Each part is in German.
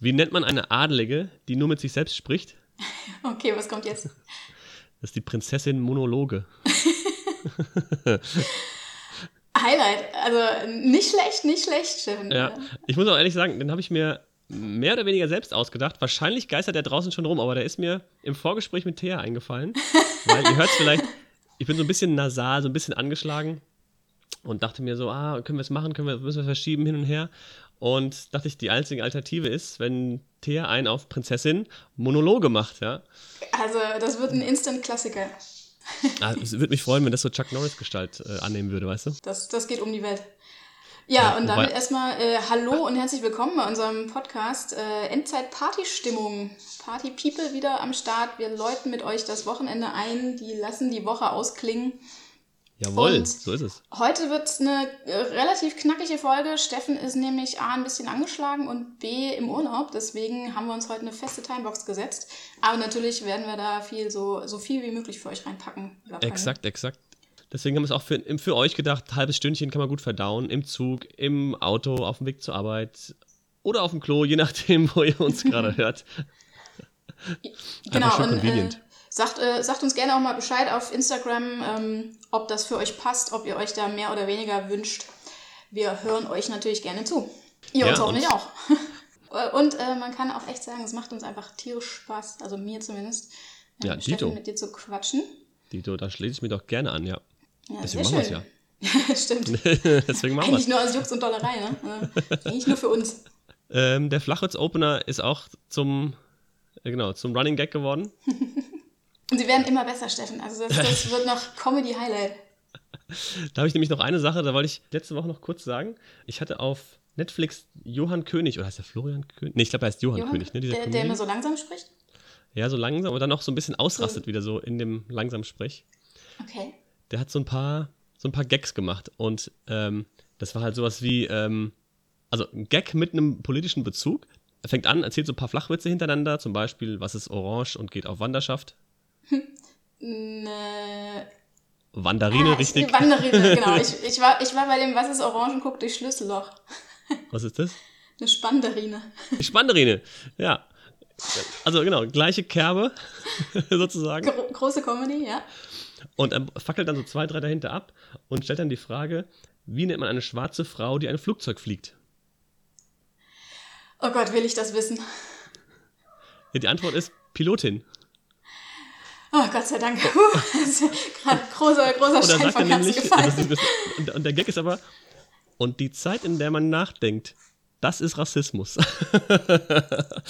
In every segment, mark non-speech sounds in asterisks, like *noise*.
Wie nennt man eine Adelige, die nur mit sich selbst spricht? *laughs* Okay, was kommt jetzt? Das ist die Prinzessin Monologe. *laughs* Highlight. Also nicht schlecht, nicht schlecht, Steffen. Ja, ich muss auch ehrlich sagen, den habe ich mir mehr oder weniger selbst ausgedacht. Wahrscheinlich geistert der draußen schon rum, aber der ist mir im Vorgespräch mit Thea eingefallen. weil ihr hört es vielleicht, ich bin so ein bisschen nasal, so ein bisschen angeschlagen und dachte mir so, ah, können wir es machen, können wir, müssen wir verschieben hin und her. Und dachte ich, die einzige Alternative ist, wenn Thea einen auf Prinzessin Monologe macht, ja. Also, das wird ein Instant-Klassiker. Ah, es würde mich freuen, wenn das so Chuck Norris-Gestalt äh, annehmen würde, weißt du? Das, das geht um die Welt. Ja, Ja, und damit erstmal äh, Hallo und herzlich willkommen bei unserem Podcast äh, Endzeit-Party-Stimmung. Party-People wieder am Start. Wir läuten mit euch das Wochenende ein, die lassen die Woche ausklingen. Jawohl, Und- so ist es. Heute wird es eine äh, relativ knackige Folge. Steffen ist nämlich A, ein bisschen angeschlagen und B, im Urlaub. Deswegen haben wir uns heute eine feste Timebox gesetzt. Aber natürlich werden wir da viel so, so viel wie möglich für euch reinpacken. Exakt, exakt. Deswegen haben wir es auch für, für euch gedacht, halbes Stündchen kann man gut verdauen, im Zug, im Auto, auf dem Weg zur Arbeit oder auf dem Klo, je nachdem, wo ihr uns *laughs* gerade hört. Genau, und äh. Sagt, äh, sagt uns gerne auch mal Bescheid auf Instagram, ähm, ob das für euch passt, ob ihr euch da mehr oder weniger wünscht. Wir hören euch natürlich gerne zu. Ihr Ja, uns hoffentlich auch. *laughs* Und äh, man kann auch echt sagen, es macht uns einfach tierisch Spaß, also mir zumindest, äh, Ja, Steffen, Dito. mit dir zu quatschen. Dito, da schließe ich mir doch gerne an, ja. Ja, Deswegen machen wir es ja. *laughs* Stimmt. *laughs* Deswegen machen wir Eigentlich nur aus Jux und Dollerei, ne? Äh, Eigentlich nur für uns. Ähm, der Flachwitz-Opener ist auch zum, äh, genau, zum Running Gag geworden. Und sie werden immer besser, Steffen. Also das, das *laughs* wird noch Comedy-Highlight. Da habe ich nämlich noch eine Sache, da wollte ich letzte Woche noch kurz sagen. Ich hatte auf Netflix Johann König, oder heißt der Florian König? Nee, ich glaube, er heißt Johann, Johann, König, ne? Dieser der, der immer so langsam spricht. Ja, so langsam, aber dann auch so ein bisschen ausrastet wieder so in dem langsam Sprech. Okay. Der hat so ein paar, so ein paar Gags gemacht und ähm, das war halt sowas wie, ähm, also ein Gag mit einem politischen Bezug. Er fängt an, erzählt so ein paar Flachwitze hintereinander, zum Beispiel, was ist orange und geht auf Wanderschaft. Ne, Wanderine, ah, richtig. Ich, Wanderine, *laughs* genau. Ich, ich, war, ich war bei dem Was ist Orange und guck durch Schlüsselloch. Was ist das? Eine Spanderine. Die Spanderine, ja. Also genau, gleiche Kerbe *laughs* sozusagen. Gro große Comedy, ja. Und er fackelt dann so zwei, drei dahinter ab und stellt dann die Frage, wie nennt man eine schwarze Frau, die ein Flugzeug fliegt? Oh Gott, will ich das wissen. Ja, die Antwort ist Pilotin. Oh Gott sei Dank. Puh, das ist gerade großer, großer Stein vom Herzen gefallen. ist, und, der Gag ist aber, und die Zeit, in der man nachdenkt, das ist Rassismus. *laughs*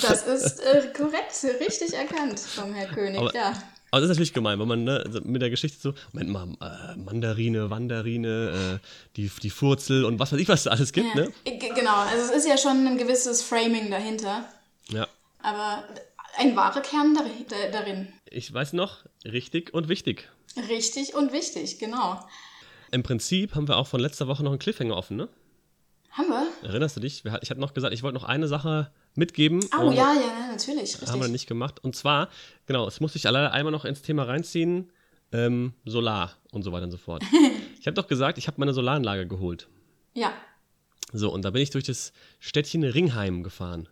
Das ist äh, korrekt, richtig erkannt vom Herr König, Aber- ja. Aber das ist natürlich gemein, weil man ne, also mit der Geschichte so, Moment mal, äh, Mandarine, Wanderine, äh, die, die Furzel und was weiß ich, was da alles gibt, ja. ne? Genau, also es ist ja schon ein gewisses Framing dahinter, Ja. aber ein wahrer Kern dar da- darin. Ich weiß noch, richtig und wichtig. Richtig und wichtig, genau. Im Prinzip haben wir auch von letzter Woche noch einen Cliffhanger offen, ne? Haben wir? Erinnerst du dich? Ich hatte noch gesagt, ich wollte noch eine Sache mitgeben. Oh ja, ja, natürlich, richtig. Haben wir nicht gemacht. Und zwar, genau, es musste ich leider einmal noch ins Thema reinziehen, ähm, Solar und so weiter und so fort. *laughs* ich habe doch gesagt, ich habe meine Solaranlage geholt. Ja, So, und da bin ich durch das Städtchen Ringheim gefahren.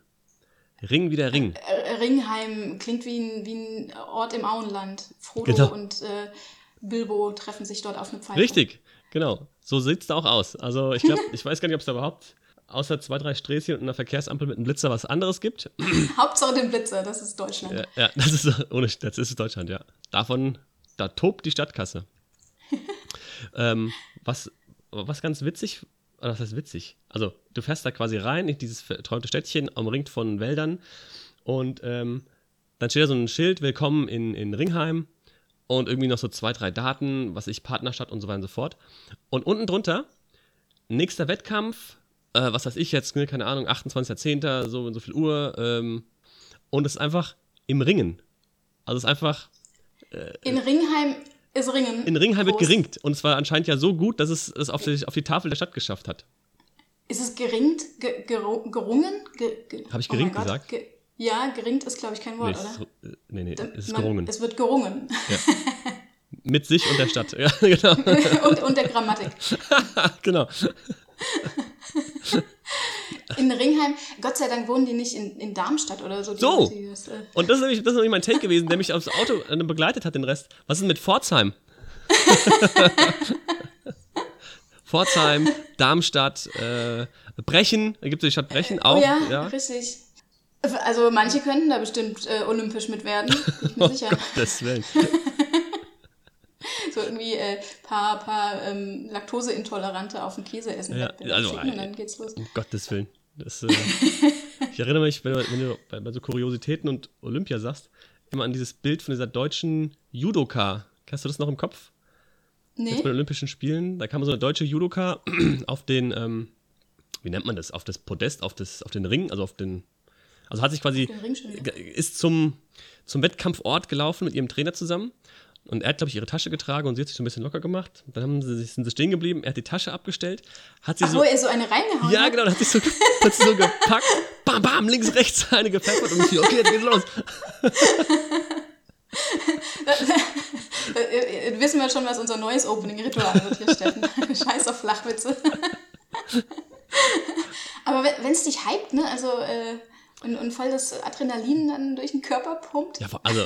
Ring wie der Ring. äh, Ringheim klingt wie ein, wie ein Ort im Auenland. Frodo Genau. und äh, Bilbo treffen sich dort auf eine Pfeife. Richtig, genau. So sieht es da auch aus. Also ich glaube, *laughs* ich weiß gar nicht, ob es da überhaupt außer zwei, drei Sträßchen und einer Verkehrsampel mit einem Blitzer was anderes gibt. *clears throat* Hauptsache den Blitzer, das ist Deutschland. Ja, ja das ist *laughs* ohne das ist Deutschland, ja. Davon, da tobt die Stadtkasse. *laughs* ähm, was, was ganz witzig, oder was heißt witzig? Also, du fährst da quasi rein in dieses verträumte Städtchen, umringt von Wäldern und ähm, dann steht da so ein Schild, willkommen in, in Ringheim und irgendwie noch so zwei, drei Daten, was ich, Partnerstadt und so weiter und so fort. Und unten drunter, nächster Wettkampf, äh, was weiß ich jetzt, ne, keine Ahnung, 28.10., so und so viel Uhr, ähm, und es ist einfach im Ringen. Also es ist einfach, In Ringheim ist Ringen. in Ringheim wird groß. geringt. Und zwar anscheinend ja so gut, dass es es auf die, auf die Tafel der Stadt geschafft hat. Ist es geringt? Ge geru- gerungen? Ge ge Hab ich Oh geringt Gott, gesagt? Ge ja, geringt ist, glaube ich, kein Nee, Wort, es oder? ist, äh, nee, nee, es ist Man- gerungen. Es wird gerungen. *laughs* Mit sich und der Stadt. Ja, *laughs* genau. und, und der Grammatik. *laughs* genau. In Ringheim, Gott sei Dank wohnen die nicht in, in Darmstadt oder so. So. Das, äh, Und das ist, nämlich, das ist nämlich mein Take gewesen, der mich aufs Auto äh, begleitet hat, den Rest. Was ist mit Pforzheim? Pforzheim, Darmstadt, äh, Brechen, da gibt es die Stadt Brechen auch. oh ja, ja. richtig. Also manche könnten da bestimmt äh, olympisch mit werden, bin ich mir sicher. Gottes Willen. *laughs* So irgendwie äh, paar, paar ähm, Laktoseintolerante auf den Käse essen. Ja, also, schicken und dann geht's los. Um Gottes Willen. Das, äh, ich erinnere mich, wenn, du- wenn du bei, bei so Kuriositäten und Olympia sagst, immer an dieses Bild von dieser deutschen Judoka. Hast du das noch im Kopf? Jetzt Nee? bei den Olympischen Spielen, da kam so eine deutsche Judoka *clears throat* auf den, ähm, wie nennt man das, auf das Podest, auf, das, auf den Ring, also auf den, also hat sich quasi, ist zum, zum Wettkampfort gelaufen mit ihrem Trainer zusammen und er hat, glaube ich, ihre Tasche getragen und sie hat sich so ein bisschen locker gemacht. Dann haben sie, sind sie stehen geblieben, er hat die Tasche abgestellt, hat sie Ach, so, wo er so eine reingehauen ja hat? genau, dann hat sie so, *laughs* hat sie so gepackt, bam, bam, links, rechts eine gepfeffert und ich, okay, jetzt geht's los. *laughs* Wissen wir schon, was unser neues Opening-Ritual wird hier, Steffen. *laughs* Scheiß auf Flachwitze. Aber wenn es dich hypt, ne, also äh, und, und voll das Adrenalin dann durch den Körper pumpt, Ja, also,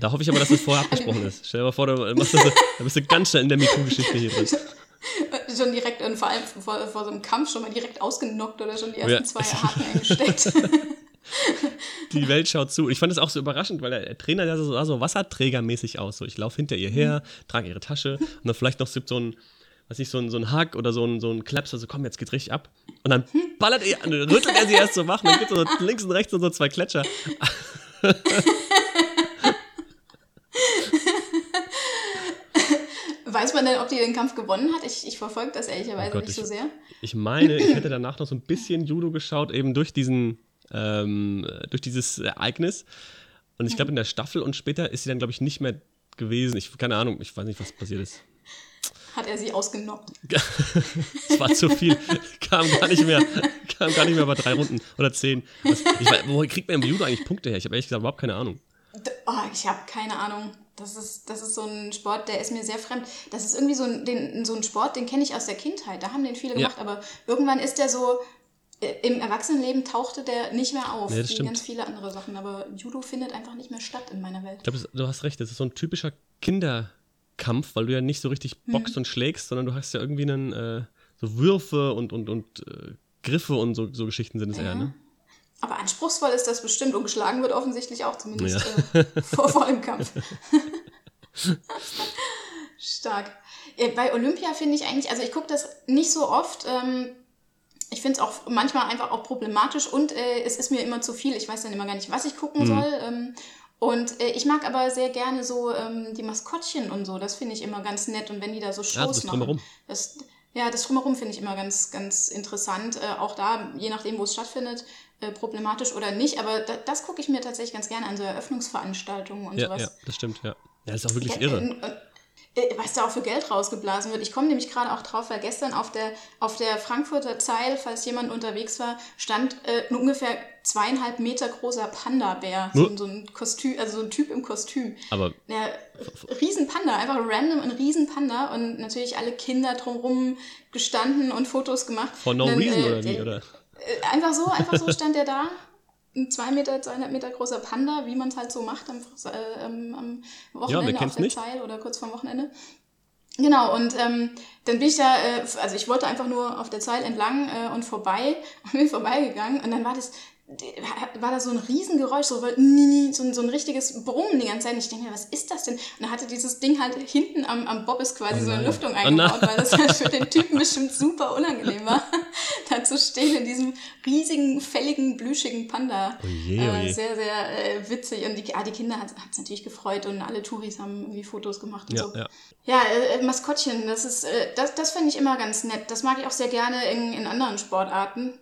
da hoffe ich aber, dass das vorher abgesprochen ist. Stell dir mal vor, du machst das, da bist du ganz schnell in der MeToo-Geschichte hier drin. äh, schon direkt und vor allem vor, vor so einem Kampf schon mal direkt ausgenockt oder schon die ersten Ja. zwei Haken eingesteckt. *laughs* *laughs* Die Welt schaut zu. Ich fand das auch so überraschend, weil der, Trainer der sah so, wasserträgermäßig aus. So, ich laufe hinter ihr her, trage ihre Tasche und dann vielleicht noch so ein, weiß nicht, so ein, so ein Hack oder so ein, so ein Klaps, also komm, jetzt geht's richtig ab. Und dann ballert er, rüttelt er sie erst so wach, und dann gibt es so *laughs* links und rechts und so zwei Gletscher. *laughs* Weiß man denn, ob die den Kampf gewonnen hat? Ich, ich verfolge das ehrlicherweise Oh Gott, nicht ich- so sehr. Ich meine, ich hätte danach noch so ein bisschen Judo geschaut, eben durch diesen, ähm, durch dieses Ereignis. Und ich glaube, in der Staffel und später ist sie dann, glaube ich, nicht mehr gewesen. Ich, keine Ahnung, ich weiß nicht, was passiert ist. Hat er sie ausgenockt. *laughs* Es war zu viel. Kam gar nicht mehr. Kam gar nicht mehr bei drei Runden oder zehn. Was, ich weiß, woher kriegt man im Judo eigentlich Punkte her? Ich habe ehrlich gesagt überhaupt keine Ahnung. Oh, ich habe keine Ahnung. Das ist, das ist so ein Sport, der ist mir sehr fremd. Das ist irgendwie so ein, den, so ein Sport, den kenne ich aus der Kindheit. Da haben den viele Ja. gemacht, aber irgendwann ist der so, im Erwachsenenleben tauchte der nicht mehr auf, Nee, wie stimmt. ganz viele andere Sachen. Aber Judo findet einfach nicht mehr statt in meiner Welt. Ich glaube, du hast recht. Das ist so ein typischer Kinderkampf, weil du ja nicht so richtig boxt und schlägst, sondern du hast ja irgendwie einen, äh, so Würfe und, und, und äh, Griffe und so, so Geschichten sind es eher, ne? Aber anspruchsvoll ist das bestimmt und geschlagen wird offensichtlich auch, zumindest Ja. äh, vor, vor dem Kampf. *laughs* Stark. Bei Olympia finde ich eigentlich, also ich gucke das nicht so oft. Ähm, ich finde es auch manchmal einfach auch problematisch und äh, es ist mir immer zu viel. Ich weiß dann immer gar nicht, was ich Mhm. gucken soll. Ähm, und äh, ich mag aber sehr gerne so ähm, die Maskottchen und so. Das finde ich immer ganz nett. Und wenn die da so Shows Ja, das machen. Drumherum. Das, ja, das Drumherum finde ich immer ganz, ganz interessant. Äh, auch da, je nachdem, wo es stattfindet, äh, problematisch oder nicht. Aber da, das gucke ich mir tatsächlich ganz gerne an, so Eröffnungsveranstaltungen und Ja, sowas. ja, das stimmt, ja. Ja, das ist auch wirklich Ja, irre. Äh, Was da auch für Geld rausgeblasen wird. Ich komme nämlich gerade auch drauf, weil gestern auf der, auf der Frankfurter Zeil, falls jemand unterwegs war, stand äh, ein ungefähr zweieinhalb Meter großer Panda-Bär. So, Huh? so ein Kostüm, also so ein Typ im Kostüm. Aber Ja, Riesenpanda, einfach random ein Riesenpanda und natürlich alle Kinder drumrum gestanden und Fotos gemacht. for no dann, reason äh, oder wie? der- Oder? äh, Einfach so, einfach so stand der da. Ein 2 Meter, 200 Meter großer Panda, wie man es halt so macht am, äh, am, Wochenende auf kennt's der? Zeil oder kurz vorm Wochenende. Genau, und ähm, dann bin ich da, äh, also ich wollte einfach nur auf der Zeil entlang äh, und vorbei und *laughs* bin vorbeigegangen und dann war das, *laughs* war da so ein Riesengeräusch, so, so, ein, so ein richtiges Brummen die ganze Zeit. Und ich denke mir, was ist das denn? Und dann hatte dieses Ding halt hinten am, am Bobbes quasi Oh so eine. Lüftung Oh eingebaut, nein. weil das halt für den Typen *laughs* bestimmt super unangenehm war, *laughs* da zu stehen in diesem riesigen, fälligen, plüschigen Panda. Oh je, oh Äh, sehr, sehr äh, witzig. Und die, ah, die Kinder hat es natürlich gefreut und alle Touris haben irgendwie Fotos gemacht und Ja, so. ja. Ja, äh, Maskottchen, das ist, äh, das, das finde ich immer ganz nett. Das mag ich auch sehr gerne in, in anderen Sportarten.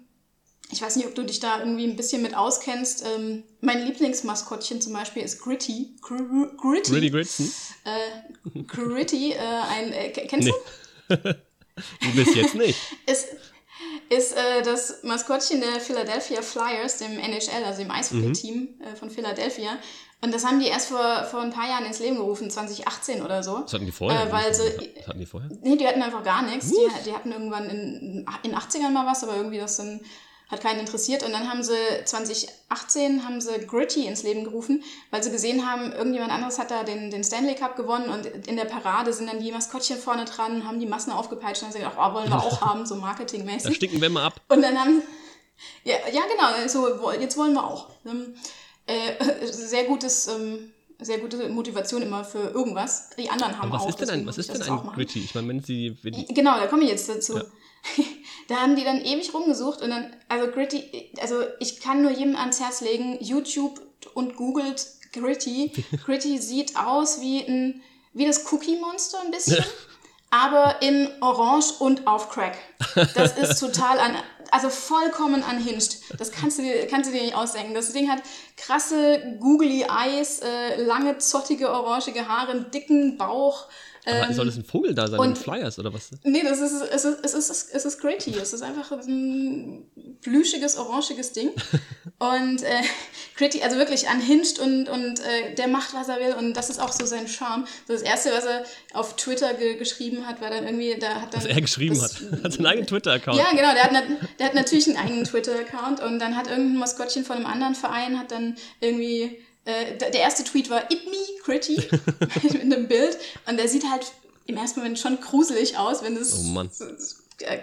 Ich weiß nicht, ob du dich da irgendwie ein bisschen mit auskennst. Ähm, mein Lieblingsmaskottchen zum Beispiel ist Gritty. Gr Gritty. Gritty Gritson? Äh, Gritty, äh, ein, äh, ke- kennst Nee. du? *laughs* Du bist jetzt nicht. Ist, ist äh, das Maskottchen der Philadelphia Flyers, dem NHL, also dem Eishockey-Team äh, von Philadelphia. Und das haben die erst vor, vor ein paar Jahren ins Leben gerufen, 2018 oder so. Was hatten die vorher? Äh, weil sie, Was hatten die vorher? Nee, die hatten einfach gar nichts. Die, die hatten irgendwann in in 80ern mal was, aber irgendwie das dann hat keinen interessiert. Und dann haben sie 2018 haben sie Gritty ins Leben gerufen, weil sie gesehen haben, irgendjemand anderes hat da den, den Stanley Cup gewonnen und in der Parade sind dann die Maskottchen vorne dran, haben die Massen aufgepeitscht und haben sie gedacht, oh, wollen wir auch *laughs* haben, so marketingmäßig. Da stinken wir mal ab. Und dann haben ja, ja genau, so, jetzt wollen wir auch. Ähm, äh, sehr gutes, ähm, sehr gute Motivation immer für irgendwas. Die anderen haben was auch. Ist denn ein, was ist denn ein Gritty? Ich meine, wenn sie. Wenn genau, da komme ich jetzt dazu. Ja. *laughs* da haben die dann ewig rumgesucht und dann, also Gritty, also ich kann nur jedem ans Herz legen, YouTube und googelt Gritty. *laughs* Gritty sieht aus wie ein, wie das Cookie Monster ein bisschen. aber in Orange und auf Crack. Das ist *laughs* total an, also vollkommen unhinged. Das kannst du dir, kannst du dir nicht ausdenken. Das Ding hat krasse, googly Eyes, äh, lange, zottige, orangige Haare, einen dicken Bauch, aber ähm, soll das ein Vogel da sein, und, Flyers oder was? Nee, das ist, es ist, es ist, es ist Gritty. Es ist einfach ein plüschiges, orangiges Ding. *laughs* und äh, Gritty, also wirklich unhinged und, und äh, der macht, was er will. Und das ist auch so sein Charme. Das erste, was er auf Twitter ge geschrieben hat, war dann irgendwie, da hat dann. Was er geschrieben das, hat. *laughs* hat seinen eigenen Twitter-Account. Ja, genau, der hat, der hat natürlich einen eigenen Twitter-Account und dann hat irgendein Maskottchen von einem anderen Verein hat dann irgendwie äh, der erste Tweet war It Me, Gritty, *laughs* *laughs* mit einem Bild. Und der sieht halt im ersten Moment schon gruselig aus, wenn es. Oh Mann. Äh,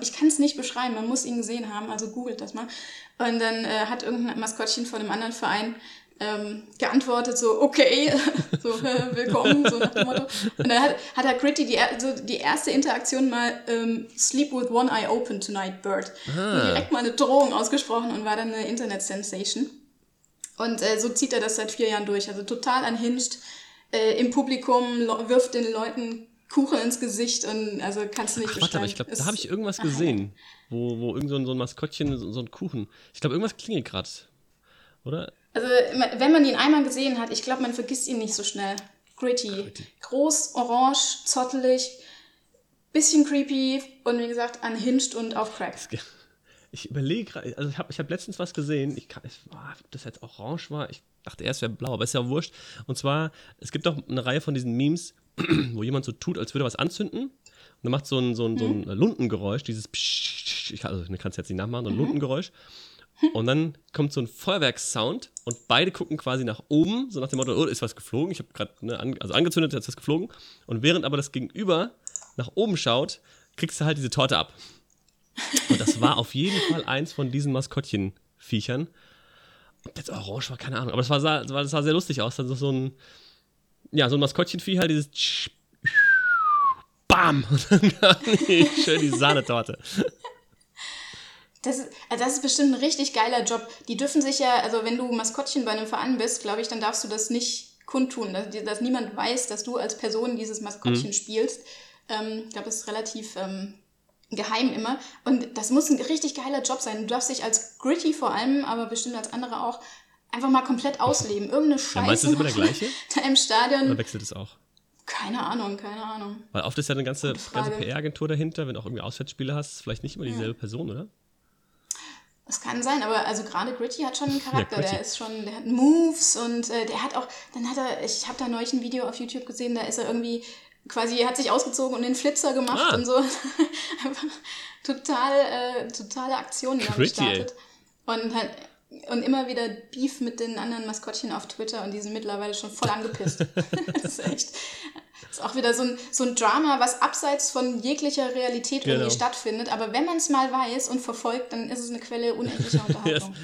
ich kann es nicht beschreiben, man muss ihn gesehen haben, also googelt das mal. Und dann äh, hat irgendein Maskottchen von einem anderen Verein ähm, geantwortet, so, okay, *laughs* so, äh, willkommen, so nach dem Motto. Und dann hat, hat er Gritty die, so die erste Interaktion mal ähm, Sleep with one eye open tonight, Bird. Ah. direkt mal eine Drohung ausgesprochen und war dann eine Internet-Sensation. Und äh, so zieht er das seit vier Jahren durch. Also total anhinscht äh, im Publikum, wirft den Leuten Kuchen ins Gesicht und also kannst du nicht Ach, Warte, aber ich glaube, da habe ich irgendwas gesehen, wo, wo irgend so ein, so ein Maskottchen, so, so ein Kuchen. Ich glaube, irgendwas klingelt gerade. Oder? Also, wenn man ihn einmal gesehen hat, ich glaube, man vergisst ihn nicht so schnell. Gritty. Gritty. Groß, orange, zottelig, bisschen creepy und wie gesagt, unhinged und auf Crack. Ich überlege gerade, also ich habe ich hab letztens was gesehen, ich kann, ich, ob das jetzt orange war, ich dachte erst wäre blau, aber ist ja wurscht. Und zwar, es gibt auch eine Reihe von diesen Memes, *clears throat* wo jemand so tut, als würde was anzünden. Und dann macht so ein, so ein, so ein mhm. Lundengeräusch, dieses Psch, ich, also ich kann es jetzt nicht nachmachen, so ein mhm. Lundengeräusch. *laughs* Und dann kommt so ein Feuerwerkssound und beide gucken quasi nach oben, so nach dem Motto, oh, ist was geflogen. Ich habe gerade, ne, an, also angezündet, jetzt ist was geflogen. Und während aber das Gegenüber nach oben schaut, kriegst du halt diese Torte ab. Und das war auf jeden Fall eins von diesen Maskottchenviechern. Ob jetzt orange war, keine Ahnung. Aber das, war, das sah sehr lustig aus. Also so ein, ja, so ein Maskottchenvieh halt, dieses Bam! Und dann schön die Sahnetorte. Das ist, also das ist bestimmt ein richtig geiler Job. Die dürfen sich ja, also wenn du Maskottchen bei einem Verein bist, glaube ich, dann darfst du das nicht kundtun, dass, dass niemand weiß, dass du als Person dieses Maskottchen mhm. spielst. Ähm, ich glaube, das ist relativ ähm, geheim immer. Und das muss ein richtig geiler Job sein. Du darfst dich als Gritty vor allem, aber bestimmt als andere auch, einfach mal komplett ausleben. Irgendeine Scheiße. Ja, meinst du, das immer der gleiche? *laughs* Da im Stadion. Oder wechselt es auch? Keine Ahnung, keine Ahnung. Weil oft ist ja eine ganze, ganze PR-Agentur dahinter, wenn du auch irgendwie Auswärtsspiele hast, vielleicht nicht immer dieselbe ja. Person, oder? Das kann sein, aber also gerade Gritty hat schon einen *laughs* Charakter, ja, der ist schon, der hat Moves und äh, der hat auch, dann hat er, ich habe da neulich ein Video auf YouTube gesehen, da ist er irgendwie quasi, hat sich ausgezogen und den Flitzer gemacht ah. und so. *laughs* Einfach total, äh, totale Aktionen gestartet. Und halt, und immer wieder Beef mit den anderen Maskottchen auf Twitter und die sind mittlerweile schon voll angepisst. *laughs* *laughs* das ist echt. Das ist auch wieder so ein, so ein Drama, was abseits von jeglicher Realität genau. irgendwie stattfindet. Aber wenn man es mal weiß und verfolgt, dann ist es eine Quelle unendlicher Unterhaltung. yes.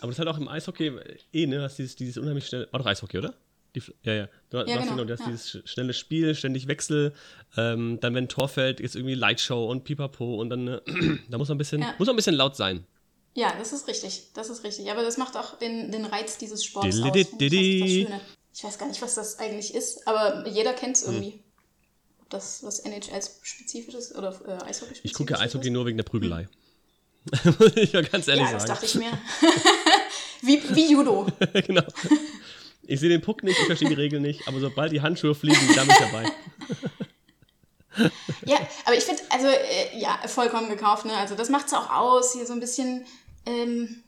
Aber das ist halt auch im Eishockey eh, ne? Was dieses, dieses unheimlich schnell. War doch Eishockey, oder? Die, ja, ja. Du, ja, hast, genau, du hast ja. dieses schnelle Spiel, ständig Wechsel. Ähm, dann, wenn ein Tor fällt, ist irgendwie Lightshow und Pipapo und dann, äh, *clears throat* da muss man ein bisschen, ja. muss man ein bisschen laut sein. Ja, das ist richtig. Das ist richtig. Aber das macht auch den, den Reiz dieses Sports aus. Ich weiß gar nicht, was das eigentlich ist, aber jeder kennt es hm. irgendwie. Hm. Ob das was NHL-spezifisch ist oder äh, Eishockey-spezifisch Ich gucke Eishockey ist? nur wegen der Prügelei. Hm. *laughs* Muss ich ja ganz ehrlich ja, sagen. Ja, das dachte ich mir. *laughs* wie, wie Judo. *laughs* genau. Ich sehe den Puck nicht, ich verstehe die Regeln nicht, aber sobald die Handschuhe fliegen, da bin ich dabei. *laughs* ja, aber ich finde, also, äh, ja, vollkommen gekauft, ne? Also, das macht es auch aus, hier so ein bisschen, ähm,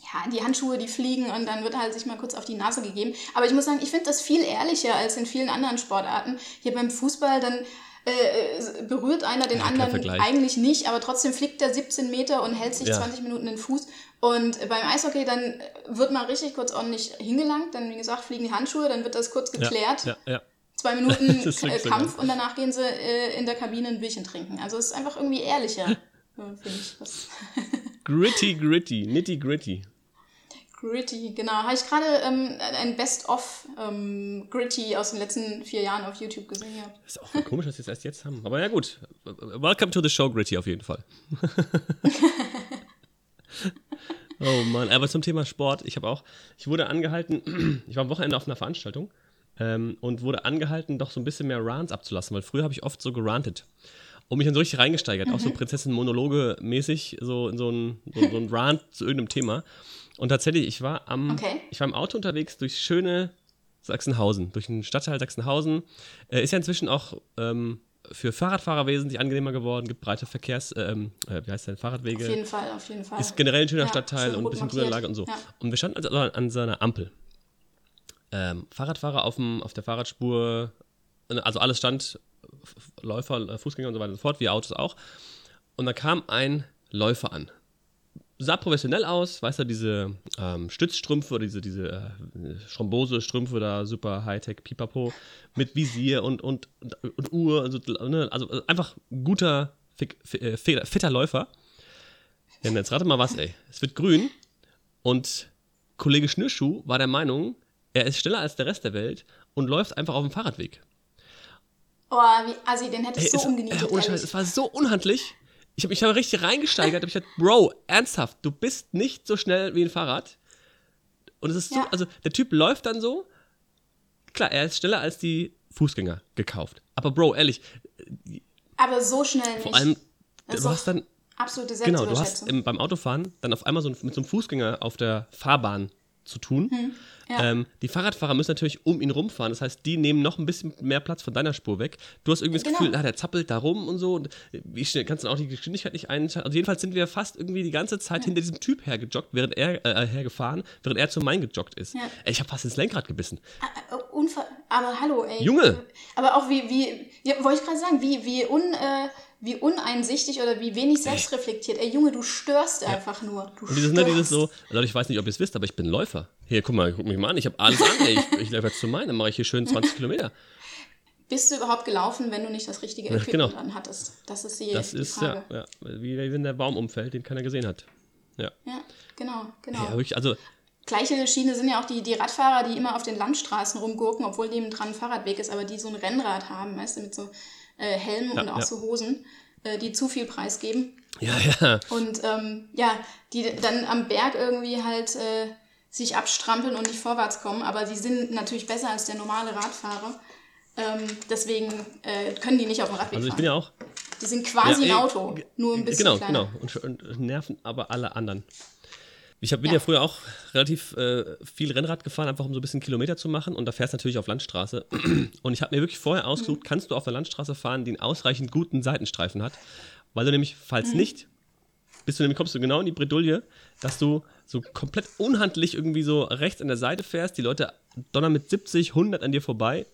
ja, die Handschuhe, die fliegen und dann wird halt sich mal kurz auf die Nase gegeben. Aber ich muss sagen, ich finde das viel ehrlicher als in vielen anderen Sportarten. Hier beim Fußball, dann äh, berührt einer den Ja, anderen eigentlich nicht, aber trotzdem flickt er 17 Meter und hält sich Ja. 20 Minuten den Fuß. Und beim Eishockey dann wird mal richtig kurz ordentlich hingelangt, dann wie gesagt fliegen die Handschuhe, dann wird das kurz geklärt. Ja, ja. Zwei *laughs* Minuten äh, Kampf und danach gehen sie äh, in der Kabine ein Bierchen trinken. Also es ist einfach irgendwie ehrlicher, *laughs* äh, finde ich. Das Gritty, gritty, nitty gritty. Gritty, genau. Habe ich gerade ähm, ein Best-of ähm, Gritty aus den letzten vier Jahren auf YouTube gesehen gehabt. Ist auch komisch, dass wir es erst jetzt haben. Aber ja, gut. Welcome to the show, Gritty, auf jeden Fall. *laughs* oh Mann, aber zum Thema Sport, ich habe auch, ich wurde angehalten, *clears throat* ich war am Wochenende auf einer Veranstaltung ähm, und wurde angehalten, doch so ein bisschen mehr Rants abzulassen, weil früher habe ich oft so gerantet und mich dann so richtig reingesteigert, auch so Prinzessin-Monologe-mäßig, so in so ein, so, so ein Rant zu irgendeinem Thema. Und tatsächlich, ich war am, Okay. ich war im Auto unterwegs durch schöne Sachsenhausen, durch den Stadtteil Sachsenhausen. Äh, ist ja inzwischen auch ähm, für Fahrradfahrer wesentlich angenehmer geworden, gibt breite Verkehrs, ähm, äh, wie heißt denn, Fahrradwege. Auf jeden Fall, auf jeden Fall. Ist generell ein schöner Ja, Stadtteil und ein bisschen markiert. grüne Lage und so. Ja. Und wir standen also an so einer Ampel. Ähm, Fahrradfahrer auf, dem, auf der Fahrradspur, also alles stand, Läufer, äh, Fußgänger und so weiter und so fort, wie Autos auch. Und da kam ein Läufer an. Sah professionell aus, weißt du, diese ähm, Stützstrümpfe oder diese, diese äh, Schrombose-Strümpfe da, super Hightech, pipapo, mit Visier und, und, und, und Uhr, also, ne, also einfach guter, äh, fitter, Läufer. Ja, jetzt rate mal was, ey. Es wird grün und Kollege Schnürschuh war der Meinung, er ist schneller als der Rest der Welt und läuft einfach auf dem Fahrradweg. Oh, wie assi, den hätte ich so umgenietet, ohne Scheiß, es war so unhandlich. Ich habe mich da richtig reingesteigert. hab ich gedacht, Bro, ernsthaft, du bist nicht so schnell wie ein Fahrrad. Und es ist so, Ja. also der Typ läuft dann so. Klar, er ist schneller als die Fußgänger gekauft. Aber Bro, ehrlich, Aber so schnell nicht. vor allem, du hast dann, absolute genau, du hast im, beim Autofahren dann auf einmal so ein, mit so einem Fußgänger auf der Fahrbahn zu tun. Hm, ja. Ähm, die Fahrradfahrer müssen natürlich um ihn rumfahren. Das heißt, die nehmen noch ein bisschen mehr Platz von deiner Spur weg. Du hast irgendwie das Genau. Gefühl, ah, der zappelt da rum und so. Und kannst du dann auch die Geschwindigkeit nicht einschalten? Also jedenfalls sind wir fast irgendwie die ganze Zeit hinter diesem Typ hergejoggt, während er äh, hergefahren, während er zu Main gejoggt ist. Ja. Ey, ich habe fast ins Lenkrad gebissen. Äh, Unver aber hallo, ey. Junge! Aber auch wie, wie, ja, wollte ich gerade sagen, wie, wie, un, äh, wie uneinsichtig oder wie wenig selbstreflektiert. Ey, Junge, du störst einfach nur. Du Und dieses, ne, störst. dieses so, Leute, ich weiß nicht, ob ihr es wisst, aber ich bin Läufer. Hier, guck mal, guck mich mal an, ich habe alles an, ey. Ich, ich laufe jetzt zu Main, dann mache ich hier schön 20 *laughs* Kilometer. Bist du überhaupt gelaufen, wenn du nicht das richtige Ja, Equipment genau. dran hattest? Das ist die, Das die ist, Frage. ja, ja, wie wenn der Baum umfällt, den keiner gesehen hat. Ja. Ja, genau, genau. Ja, wirklich, also, Gleiche Schiene sind ja auch die, die Radfahrer, die immer auf den Landstraßen rumgurken, obwohl neben dran ein Fahrradweg ist, aber die so ein Rennrad haben, weißt du, mit so äh, Helmen Ja, und auch ja. so Hosen, äh, die zu viel Preis geben. ja, ja. Und ähm, ja, die dann am Berg irgendwie halt äh, sich abstrampeln und nicht vorwärts kommen, aber sie sind natürlich besser als der normale Radfahrer. Ähm, deswegen äh, können die nicht auf dem Radweg Also ich fahren. bin ja auch. die sind quasi Ja, ein eh, Auto, nur ein bisschen Genau, kleiner. genau. Und, und nerven aber alle anderen. Ich hab, bin ja. Ja. früher auch relativ äh, viel Rennrad gefahren, einfach um so ein bisschen Kilometer zu machen. Und da fährst du natürlich auf Landstraße. *clears throat* Und ich habe mir wirklich vorher ausgesucht, Mhm. kannst du auf der Landstraße fahren, die einen ausreichend guten Seitenstreifen hat. Weil du nämlich, falls Mhm. nicht, bist du nämlich, kommst du genau in die Bredouille, dass du so komplett unhandlich irgendwie so rechts an der Seite fährst. Die Leute donnern mit 70, 100 an dir vorbei.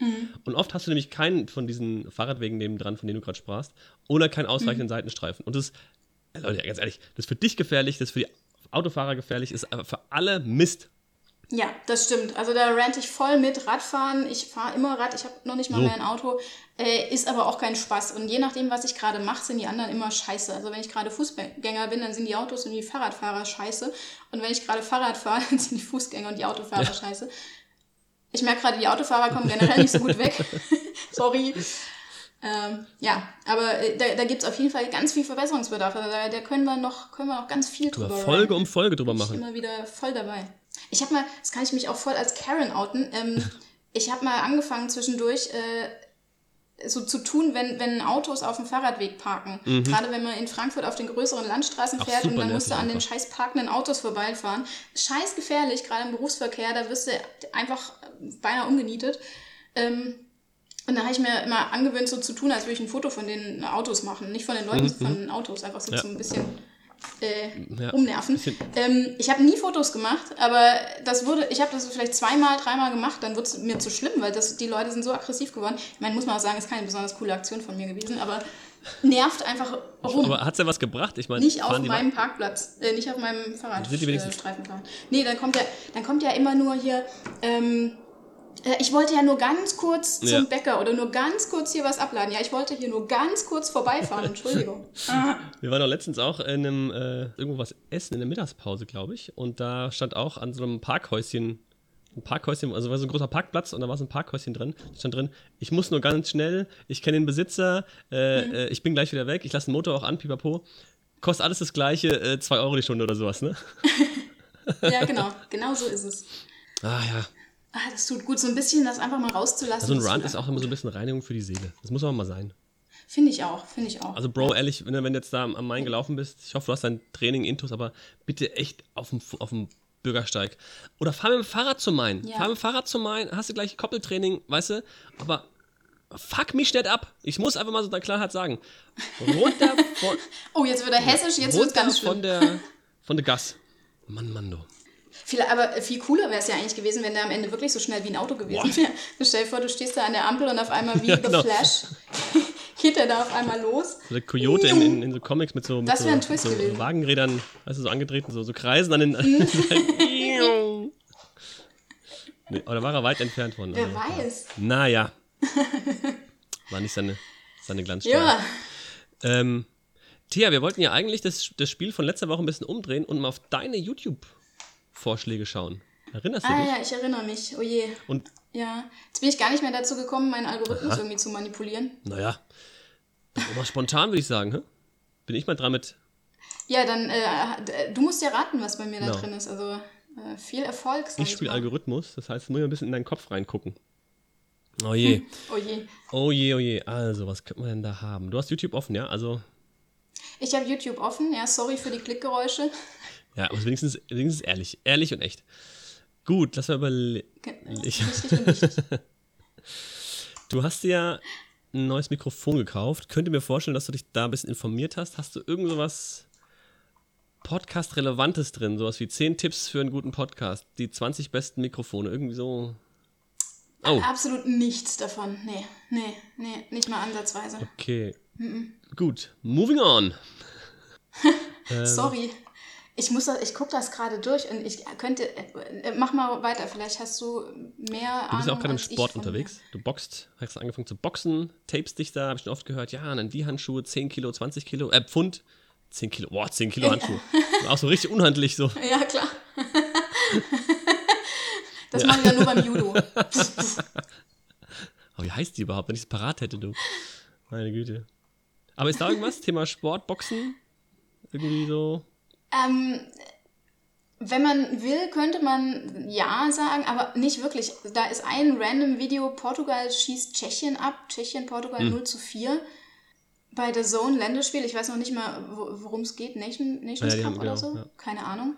Mhm. Und oft hast du nämlich keinen von diesen Fahrradwegen neben dran, von denen du gerade sprachst, oder keinen ausreichenden Mhm. Seitenstreifen. Und das, Leute, ganz ehrlich, das ist für dich gefährlich, das ist für die Autofahrer gefährlich, ist aber für alle Mist. Ja, das stimmt. Also da rante ich voll mit Radfahren. Ich fahre immer Rad, ich habe noch nicht mal So. mehr ein Auto. Äh, ist aber auch kein Spaß. Und je nachdem, was ich gerade mache, sind die anderen immer scheiße. Also wenn ich gerade Fußgänger bin, dann sind die Autos und die Fahrradfahrer scheiße. Und wenn ich gerade Fahrrad fahre, dann *laughs* sind die Fußgänger und die Autofahrer Ja. scheiße. Ich merke gerade, die Autofahrer kommen generell nicht so gut weg. *laughs* Sorry. Ähm, ja, aber äh, da, da gibt es auf jeden Fall ganz viel Verbesserungsbedarf. Also da, da können wir noch, können wir noch ganz viel Über drüber Folge ranten um Folge drüber bin ich machen. immer wieder voll dabei. Ich habe mal, das kann ich mich auch voll als Karen outen. Ähm, *laughs* ich habe mal angefangen zwischendurch äh, so zu tun, wenn, wenn Autos auf dem Fahrradweg parken. Gerade wenn man in Frankfurt auf den größeren Landstraßen Ach, fährt und dann musst du an den einfach. scheiß parkenden Autos vorbeifahren. Scheiß gefährlich, gerade im Berufsverkehr, da wirst du einfach beinahe umgenietet. Ähm, und da habe ich mir immer angewöhnt, so zu tun, als würde ich ein Foto von den Autos machen. Nicht von den Leuten, sondern von den Autos. Einfach so Ja. zum ein bisschen äh, ja, rumnerven. Ähm, ich habe nie Fotos gemacht, aber das wurde, ich habe das vielleicht zweimal, dreimal gemacht, dann wird es mir zu schlimm, weil das, die Leute sind so aggressiv geworden. Ich meine, muss man auch sagen, ist keine besonders coole Aktion von mir gewesen, aber nervt einfach rum. Aber hat es ja was gebracht? Ich meine, nicht auf meinem Parkplatz, äh, nicht auf meinem Fahrradstreifen fahren. Nee, dann kommt ja, dann kommt ja immer nur hier. Ähm, äh, ich wollte ja nur ganz kurz zum ja. Bäcker oder nur ganz kurz hier was abladen. Ja, ich wollte hier nur ganz kurz vorbeifahren, *laughs* Entschuldigung. Wir waren doch letztens auch in einem, äh, irgendwo was essen, in der Mittagspause, glaube ich. Und da stand auch an so einem Parkhäuschen, ein Parkhäuschen, also war so ein großer Parkplatz und da war so ein Parkhäuschen drin. Da stand drin, ich muss nur ganz schnell, ich kenne den Besitzer, äh, mhm. äh, ich bin gleich wieder weg, ich lasse den Motor auch an, pipapo. Kostet alles das gleiche, 2 äh, Euro die Stunde oder sowas, ne? *laughs* ja, genau, *laughs* genau so ist es. Ah ja, Ah, das tut gut, so ein bisschen das einfach mal rauszulassen. So also ein Run ist auch immer so ein bisschen Reinigung für die Seele. Das muss aber mal sein. Finde ich auch, finde ich auch. Also, Bro, ehrlich, wenn, wenn du jetzt da am Main gelaufen bist, ich hoffe, du hast dein Training intus, aber bitte echt auf dem, auf dem Bürgersteig. Oder fahr mit dem Fahrrad zum Main. Ja. Fahr mit dem Fahrrad zum Main, hast du gleich Koppeltraining, weißt du, aber fuck mich nicht ab. Ich muss einfach mal so der Klarheit sagen. Runter *laughs* von. oh, jetzt wird er hessisch, jetzt wird es ganz schlimm. Von der, von der Gas. Mann, Mann, du. Viel, aber viel cooler wäre es ja eigentlich gewesen, wenn der am Ende wirklich so schnell wie ein Auto gewesen wäre. *laughs* Stell dir vor, du stehst da an der Ampel und auf einmal wie *laughs* ja, The genau. Flash *laughs* geht er da auf einmal los. Der Coyote in, in, in, so Comics mit so, mit das so, ein Twist so. Wagenrädern, weißt du, so angetreten, so, so Kreisen an den. nee, oder war er weit entfernt von? Wer weiß. Naja. War nicht seine, seine Glanzstelle. Ja. Ähm, Thea, wir wollten ja eigentlich das, das Spiel von letzter Woche ein bisschen umdrehen und mal auf deine YouTube- Vorschläge schauen. Erinnerst du ah, dich? Ah ja, ich erinnere mich. Oh je. Und ja, jetzt bin ich gar nicht mehr dazu gekommen, meinen Algorithmus Aha. irgendwie zu manipulieren. Naja, aber spontan würde ich sagen, hä? bin ich mal dran mit. Ja, dann, äh, du musst ja raten, was bei mir da no. Genau. drin ist. Also äh, viel Erfolg. Ich spiele Algorithmus, das heißt, muss ich ein bisschen in deinen Kopf reingucken. Oh je. Hm. Oh je. Oh je, oh je. Also, was könnte man denn da haben? Du hast YouTube offen, ja? Also. Ich habe YouTube offen, ja, sorry für die Klickgeräusche. Ja, aber wenigstens, wenigstens ehrlich. Ehrlich und echt. Gut, lass mal überlegen. *laughs* du hast dir ja ein neues Mikrofon gekauft. Könnte mir vorstellen, dass du dich da ein bisschen informiert hast. Hast du irgend sowas Podcast-Relevantes drin? Sowas wie 10 Tipps für einen guten Podcast. Die 20 besten Mikrofone. Irgendwie so. Oh. Absolut nichts davon. Nee, nee, nee, nicht mal ansatzweise. Okay. Mm -mm. Gut, moving on. *laughs* Sorry. Ich muss ich gucke das gerade durch und ich könnte, äh, mach mal weiter, vielleicht hast du mehr Du bist ja auch gerade im Sport unterwegs. Du boxt, hast angefangen zu boxen, tapest dich da, habe ich schon oft gehört, ja, dann die Handschuhe, 10 Kilo, 20 Kilo, äh, Pfund, 10 Kilo, boah, 10 Kilo Handschuhe. auch so richtig unhandlich so. Ja, klar. *laughs* das ja. mache ich ja nur beim Judo. *laughs* Aber wie heißt die überhaupt, wenn ich es parat hätte, du? Meine Güte. Aber ist da irgendwas? Thema Sport, Boxen? Irgendwie so? Ähm, wenn man will, könnte man ja sagen, aber nicht wirklich. Da ist ein random Video, Portugal schießt Tschechien ab, Tschechien, Portugal hm. 0 zu 4. Bei der Zone Länderspiel, ich weiß noch nicht mal, worum es geht, Nation, Nations ja, Cup oder genau, so, ja. keine Ahnung.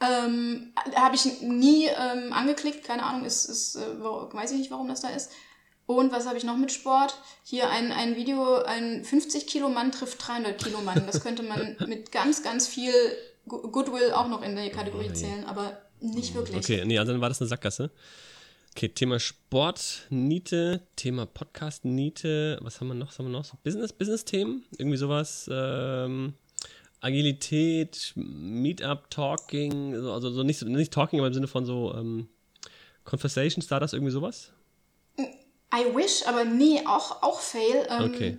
Ähm, Habe ich nie ähm, angeklickt, keine Ahnung, ist, ist äh, weiß ich nicht, warum das da ist. Und was habe ich noch mit Sport? Hier ein, ein Video, ein 50 Kilo Mann trifft 300 Kilo Mann. Das könnte man *laughs* mit ganz, ganz viel Goodwill auch noch in die Kategorie oh, zählen, aber nicht wirklich. Okay, nee, also dann war das eine Sackgasse. Okay, Thema Sport, Niete, Thema Podcast, Niete, was haben wir noch? Was haben wir noch? So Business, Business-Themen? Irgendwie sowas, ähm, Agilität, Meetup, Talking, also so nicht, nicht Talking, aber im Sinne von so ähm, Conversation Starters, irgendwie sowas? I wish, aber nee, auch, auch Fail. Ähm, okay.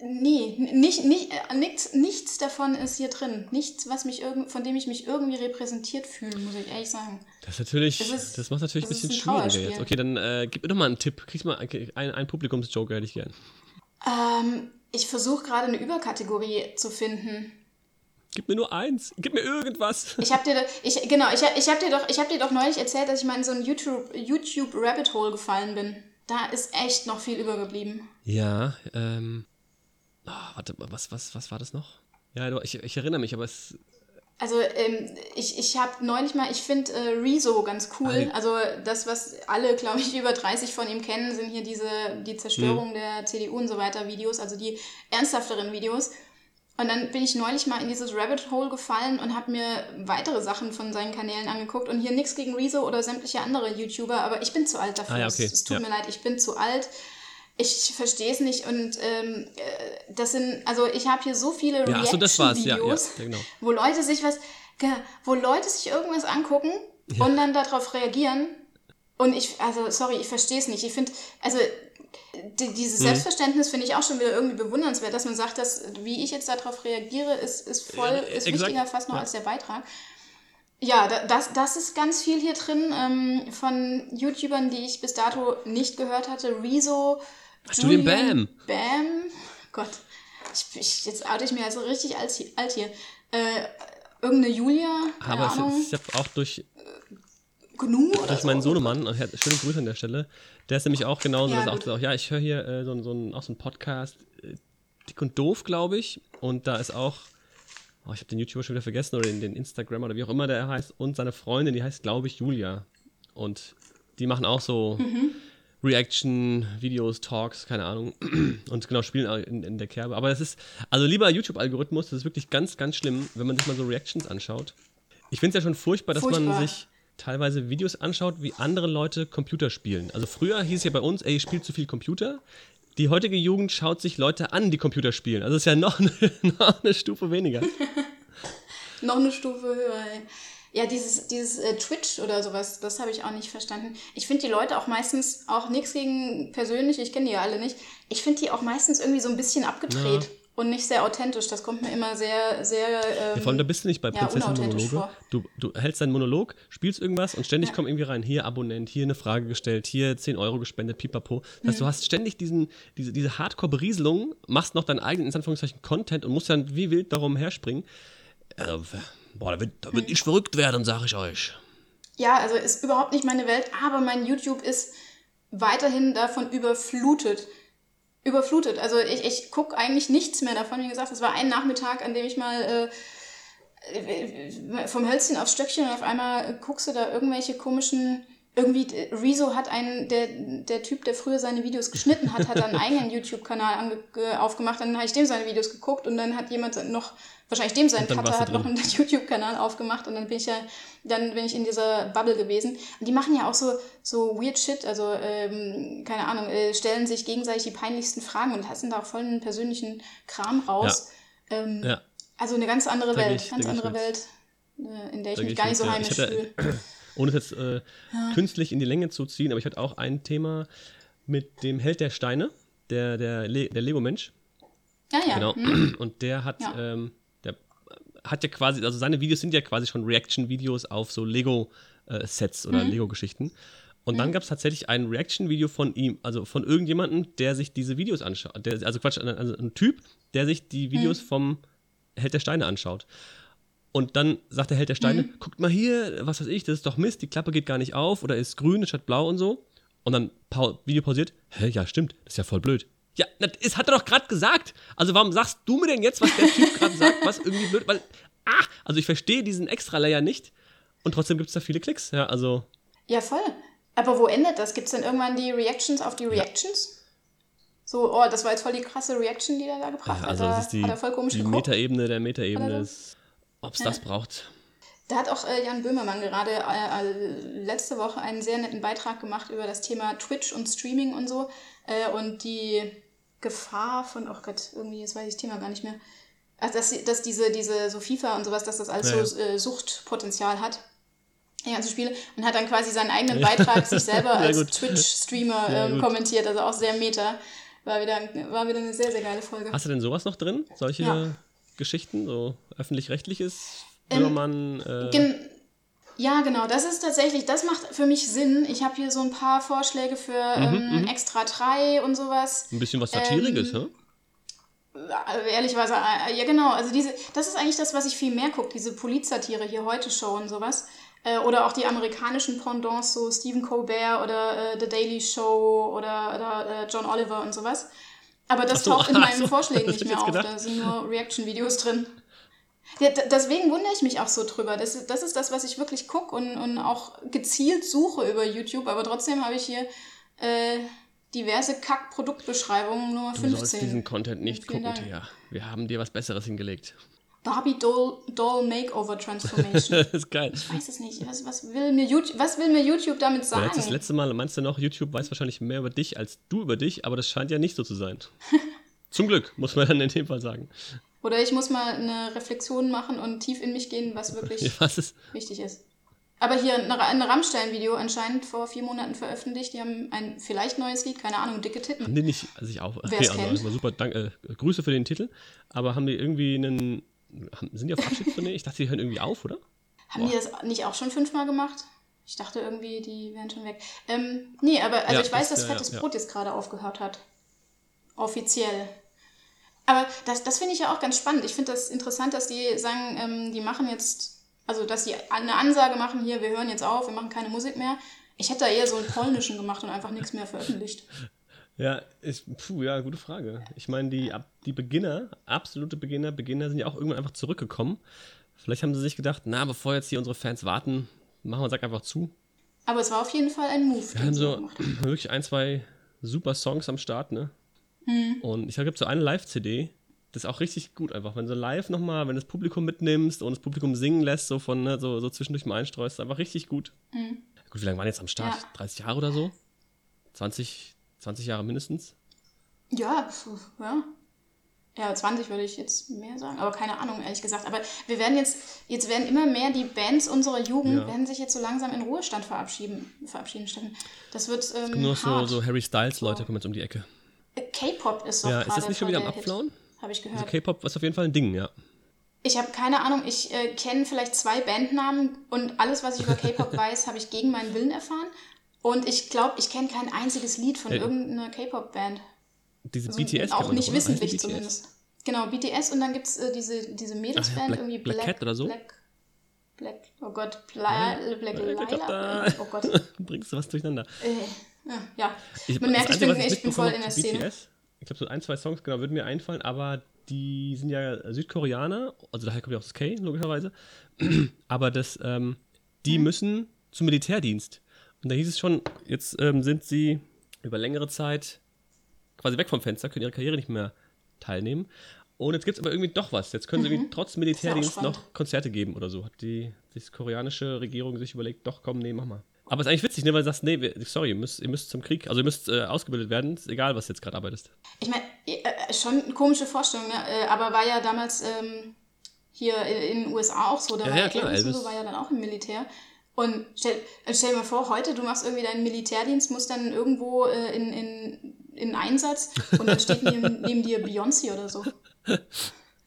Nee, nicht, nicht, äh, nichts, nichts davon ist hier drin. Nichts, was mich irgend, von dem ich mich irgendwie repräsentiert fühle, muss ich ehrlich sagen. Das ist natürlich, das, ist, das macht natürlich das ein bisschen ein schwieriger jetzt. Okay, dann äh, gib mir doch mal einen Tipp. Kriegst mal einen, einen Publikumsjoker, hätte ich gern. Ähm, ich versuche gerade eine Überkategorie zu finden. Gib mir nur eins. Gib mir irgendwas. Ich habe dir, ich, genau, ich, ich habe dir doch, ich habe dir doch neulich erzählt, dass ich mal in so ein YouTube, YouTube Rabbit Hole gefallen bin. Da ist echt noch viel übergeblieben. Ja, ähm. Oh, warte, was, was, was war das noch? Ja, ich, ich erinnere mich, aber es. Also ähm, ich, ich habe neulich mal, ich finde äh, Rezo ganz cool. Ah, also das, was alle, glaube ich, *laughs* über 30 von ihm kennen, sind hier diese, die Zerstörung hm. der CDU und so weiter Videos, also die ernsthafteren Videos. Und dann bin ich neulich mal in dieses Rabbit Hole gefallen und habe mir weitere Sachen von seinen Kanälen angeguckt. Und hier nichts gegen Rezo oder sämtliche andere YouTuber, aber ich bin zu alt dafür. Ah, ja, okay. es, es tut Ja. mir leid, ich bin zu alt. Ich verstehe es nicht und ähm, äh, das sind, also ich habe hier so viele Ja, ach so, das war's. Ja, ja, Reaction-Videos, ja, genau. wo Leute sich was, wo Leute sich irgendwas angucken und dann darauf reagieren. Und ich, also sorry, ich verstehe es nicht. Ich finde, also die, dieses Mhm. Selbstverständnis finde ich auch schon wieder irgendwie bewundernswert, dass man sagt, dass wie ich jetzt darauf reagiere, ist, ist voll, ist exakt. wichtiger fast noch Ja. als der Beitrag. Ja, da, das, das ist ganz viel hier drin ähm, von YouTubern, die ich bis dato nicht gehört hatte. Rezo, Julian Bam. Bam. Gott, ich, ich, jetzt oute ich mir also richtig alt, hier- alt hier. Äh, irgendeine Julia, keine Aber Ahnung, ich habe auch durch, Gnu oder durch so. meinen Sohnemann, und schöne Grüße an der Stelle, der ist nämlich auch genauso, Ja, auch sagt, ja, ich höre hier äh, so, so ein, auch so einen Podcast, äh, Dick und Doof, glaube ich, und da ist auch, oh, ich habe den YouTuber schon wieder vergessen, oder den, den Instagram oder wie auch immer der heißt, und seine Freundin, die heißt, glaube ich, Julia. Und die machen auch so Mhm. Reaction-Videos, Talks, keine Ahnung, *clears throat* und genau, spielen auch in, in der Kerbe. Aber es ist, also lieber YouTube-Algorithmus, das ist wirklich ganz, ganz schlimm, wenn man sich mal so Reactions anschaut. Ich finde es ja schon furchtbar, dass man Furchtbar. sich teilweise Videos anschaut, wie andere Leute Computer spielen. Also früher hieß es ja bei uns, ey, ihr spielt zu viel Computer. Die heutige Jugend schaut sich Leute an, die Computer spielen. Also es ist ja noch eine, *laughs* noch eine Stufe weniger. *laughs* Noch eine Stufe höher. ey. Ja, dieses, dieses äh, Twitch oder sowas, das habe ich auch nicht verstanden. Ich finde die Leute auch meistens, auch nichts gegen persönlich, ich kenne die ja alle nicht, ich finde die auch meistens irgendwie so ein bisschen abgedreht Ja. Und nicht sehr authentisch. Das kommt mir immer sehr, sehr. Ähm, Ja, vor allem, da bist du nicht bei ja, Prinzessin unauthentisch Monologe. Du, du hältst deinen Monolog, spielst irgendwas und ständig kommt irgendwie rein, hier Abonnent, hier eine Frage gestellt, hier 10 Euro gespendet, pipapo. Das heißt, du hast ständig diesen, diese, diese Hardcore-Berieselung, machst noch deinen eigenen, in Anführungszeichen, Content und musst dann wie wild darum herspringen. Also, boah, da wird, da wird ich verrückt werden, sag ich euch. Ja, also ist überhaupt nicht meine Welt, aber mein YouTube ist weiterhin davon überflutet. Überflutet. Also ich, ich gucke eigentlich nichts mehr davon. Wie gesagt, es war ein Nachmittag, an dem ich mal äh, vom Hölzchen aufs Stöckchen und auf einmal guckst du da irgendwelche komischen. Irgendwie, äh, Rezo hat einen, der, der Typ, der früher seine Videos geschnitten hat, hat einen eigenen *laughs* YouTube-Kanal aufgemacht. Dann habe ich dem seine Videos geguckt und dann hat jemand noch, wahrscheinlich dem sein Cutter hat noch drin. einen *laughs* YouTube-Kanal aufgemacht und dann bin ich ja, dann bin ich in dieser Bubble gewesen. Und die machen ja auch so, so weird shit, also ähm, keine Ahnung, äh, stellen sich gegenseitig die peinlichsten Fragen und lassen da auch voll einen persönlichen Kram raus. Ähm, Ja. Also eine ganz andere Da Welt, ich- ganz andere. Welt, äh, in der ich mich ich gar nicht so ja. heimisch fühle. *clears throat* *clears throat* Ohne es jetzt äh, künstlich in die Länge zu ziehen, aber ich hatte auch ein Thema mit dem Held der Steine, der, der, Le der Lego-Mensch. Ja, ja. Genau. Hm? Und der hat, Ja. ähm, der hat ja quasi, also seine Videos sind ja quasi schon Reaction-Videos auf so Lego-Sets oder Mhm. Lego-Geschichten. Und dann gab es tatsächlich ein Reaction-Video von ihm, also von irgendjemandem, der sich diese Videos anschaut. Der, also Quatsch, also ein Typ, der sich die Videos Mhm. vom Held der Steine anschaut. Und dann sagt der Held der Steine, Mhm. guckt mal hier, was weiß ich, das ist doch Mist, die Klappe geht gar nicht auf oder ist grün statt blau und so. Und dann pau Video pausiert, hä, ja stimmt, das ist ja voll blöd. Ja, das hat er doch gerade gesagt. Also warum sagst du mir denn jetzt, was der Typ gerade sagt, was irgendwie blöd, weil, ah, also ich verstehe diesen Extra-Layer nicht und trotzdem gibt es da viele Klicks, ja, also Ja, voll. Aber wo endet das? Gibt es dann irgendwann die Reactions auf die Reactions? So, oh, das war jetzt voll die krasse Reaction, die er da gebracht Ja, hat. also Da das ist die, die. Metaebene der Metaebene ob es das braucht. Da hat auch äh, Jan Böhmermann gerade äh, äh, letzte Woche einen sehr netten Beitrag gemacht über das Thema Twitch und Streaming und so. Äh, und die Gefahr von, oh Gott, irgendwie, jetzt weiß ich das Thema gar nicht mehr. Also, dass, dass diese, diese so FIFA und sowas, dass das alles Ja, so äh, Suchtpotenzial hat. Die ganzen Spiele. Und hat dann quasi seinen eigenen Beitrag sich *laughs* selber als. Twitch-Streamer ähm, kommentiert. Also auch sehr meta. War wieder, war wieder eine sehr, sehr geile Folge. Hast du denn sowas noch drin? Solche Ja. Geschichten, so öffentlich-rechtliches? Ähm, Böhmermann, äh, Gen ja, genau, das ist tatsächlich, das macht für mich Sinn. Ich habe hier so ein paar Vorschläge für Mhm, ähm, Extra 3 und sowas. ein bisschen was Satiriges, ähm, hä? Äh, Ehrlichweise, äh, ja genau, also diese, das ist eigentlich das, was ich viel mehr gucke, diese Polizsatire hier, heute Show und sowas. Äh, oder auch die amerikanischen Pendants, so Stephen Colbert oder äh, The Daily Show oder, oder äh, John Oliver und sowas. Aber das so, taucht in *laughs* meinen so, Vorschlägen nicht mehr auf, gedacht. da sind nur Reaction-Videos drin. Ja, deswegen wundere ich mich auch so drüber. Das, ist- das ist das, was ich wirklich gucke und, und auch gezielt suche über YouTube, aber trotzdem habe ich hier äh, diverse Kack-Produktbeschreibungen nur Du 15. sollst diesen Content nicht Vielen gucken, Dank. Thea. Wir haben dir was Besseres hingelegt. Barbie Doll, Doll Makeover Transformation. *laughs* das ist geil. ich weiß es nicht. Was, was, will mir YouTube, was will mir YouTube damit Ja, sagen? jetzt das letzte Mal, meinst du noch, YouTube weiß wahrscheinlich mehr über dich als du über dich, aber das scheint ja nicht so zu sein. *laughs* Zum Glück, muss man dann in dem Fall sagen. Oder ich muss mal eine Reflexion machen und tief in mich gehen, was wirklich *laughs* Was ist? wichtig ist. Aber hier ein, ein Rammstein-Video anscheinend vor vier Monaten veröffentlicht. Die haben ein vielleicht neues Lied, keine Ahnung, dicke Titten. Haben die nicht, also ich auch, Wer's okay, also kennt. super, dank, äh, Grüße für den Titel, aber haben die irgendwie einen, sind die auf Abschiedstournee? Ich dachte, die hören irgendwie auf, oder? Haben die das nicht auch schon fünfmal gemacht? Ich dachte irgendwie, die wären schon weg. Ähm, nee, aber also Ja, ich weiß, das- dass ja, Fettes ja. Brot jetzt gerade aufgehört hat. Offiziell. Aber das, das finde ich ja auch ganz spannend. Ich finde das interessant, dass die sagen, ähm, die machen jetzt, also dass die eine Ansage machen, hier, wir hören jetzt auf, wir machen keine Musik mehr. Ich hätte da eher so einen polnischen gemacht und einfach nichts mehr veröffentlicht. *laughs* Ja, ist, puh, ja, gute Frage. Ich meine, die, die Beginner, absolute Beginner, Beginner sind ja auch irgendwann einfach zurückgekommen. Vielleicht haben sie sich gedacht, na, bevor jetzt hier unsere Fans warten, machen wir Sack einfach zu. Aber es war auf jeden Fall ein Move. Wir den haben so *clears throat* wirklich ein, zwei super Songs am Start, ne? Hm. Und ich gibt so eine Live-CD, das ist auch richtig gut einfach. Wenn du live nochmal, wenn du das Publikum mitnimmst und das Publikum singen lässt, so von, ne, so, so zwischendurch mal einstreust, ist einfach richtig gut. Gut, wie lange waren die jetzt am Start? Hm. Ja. 30 Jahre oder so? 20, 20 Jahre mindestens? Ja, ja. Ja, 20 würde ich jetzt mehr sagen, aber keine Ahnung, ehrlich gesagt. Aber wir werden jetzt, jetzt werden immer mehr die Bands unserer Jugend, Ja. werden sich jetzt so langsam in Ruhestand verabschieden, verabschieden Steffen. Das wird ähm, Nur so, so Harry Styles-Leute kommen jetzt um die Ecke. Äh, K-Pop ist doch Ja, ist das nicht schon wieder am Abflauen? Habe ich Also gehört. K-Pop ist auf jeden Fall ein Ding, ja. Ich habe keine Ahnung, ich äh, kenne vielleicht zwei Bandnamen und alles, was ich über K-Pop *laughs* weiß, habe ich gegen meinen Willen erfahren. Und ich glaube, ich kenne kein einziges Lied von Äh, irgendeiner K-Pop-Band. Diese Also BTS. auch nicht die wissentlich BTS? zumindest. Genau, BTS und dann gibt es äh, diese, diese Mädelsband, Black- irgendwie Black Cat oder so? Black, Black, oh Gott, Pla Black Black Lila. Oh Gott. *laughs* Bringst du was durcheinander? Äh, ja, ja. Ich, Man merkt, ich bin, ich bin voll in der Szene. BTS, ich glaube, so ein, zwei Songs, genau, würden mir einfallen, aber die sind ja Südkoreaner, also daher kommt ja auch das K, logischerweise. *clears throat* aber das, ähm, die müssen zum Militärdienst. Und da hieß es schon, jetzt ähm, sind sie über längere Zeit quasi weg vom Fenster, können ihre Karriere nicht mehr teilnehmen. Und jetzt gibt es aber irgendwie doch was. Jetzt können sie irgendwie trotz Militärdienst Mhm. noch Konzerte geben oder so. Hat die, die koreanische Regierung sich überlegt, doch komm, nee, mach mal. Aber es ist eigentlich witzig, ne, weil du sagst, nee, sorry, ihr müsst, ihr müsst zum Krieg, also ihr müsst äh, ausgebildet werden, ist egal, was du jetzt gerade arbeitest. Ich meine, äh, schon eine komische Vorstellung, ne? äh, aber war ja damals ähm, hier in, den USA auch so. Da Ja, war ja, klar, Elvis. so war ja dann auch im Militär. Und stell, äh, stell dir mal vor, heute, du machst irgendwie deinen Militärdienst, musst dann irgendwo äh, in, in, in Einsatz und dann steht neben, *laughs* neben dir Beyoncé oder so. Das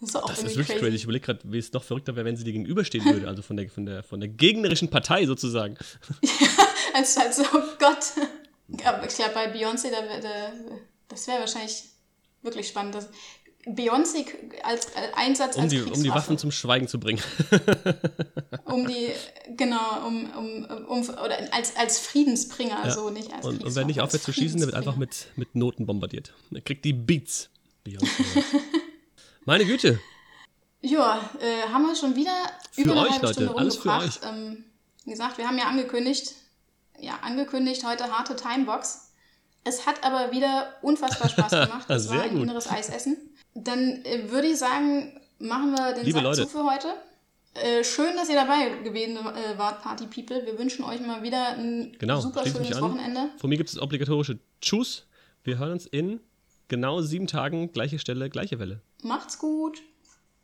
ist auch Das ist wirklich crazy. Ich überlege gerade, wie es noch verrückter wäre, wenn sie dir gegenüberstehen würde, also von der, von der, von der gegnerischen Partei sozusagen. *laughs* Als, als oh Gott. Aber ich glaube, bei Beyoncé, da, da, das wäre wahrscheinlich wirklich spannend. Das, Beyoncé als, als Einsatz Um als die, um die. Waffen zum Schweigen zu bringen. *laughs* um die, genau, um, um, um oder als, als Friedensbringer, Ja. so nicht als Und, und wer nicht aufhört zu schießen, der wird einfach mit, mit Noten bombardiert. Er kriegt die Beats. Beyoncé. *laughs* Meine Güte. Ja, äh, haben wir schon wieder Für über eine euch, halbe Leute, Stunde alles für rumgebracht. Ähm, wie gesagt, wir haben ja angekündigt, ja, angekündigt heute harte Timebox. Es hat aber wieder unfassbar Spaß *laughs* gemacht. Es Sehr war ein gut. inneres Eisessen. Dann äh, würde ich sagen, machen wir den Liebe Sack Leute. zu für heute. Äh, schön, dass ihr dabei gewesen äh, wart, Party People. Wir wünschen euch mal wieder ein Genau. super schönes. Wochenende. Von mir gibt es das obligatorische Tschüss. Wir hören uns in genau sieben Tagen, gleiche Stelle, gleiche Welle. Macht's gut.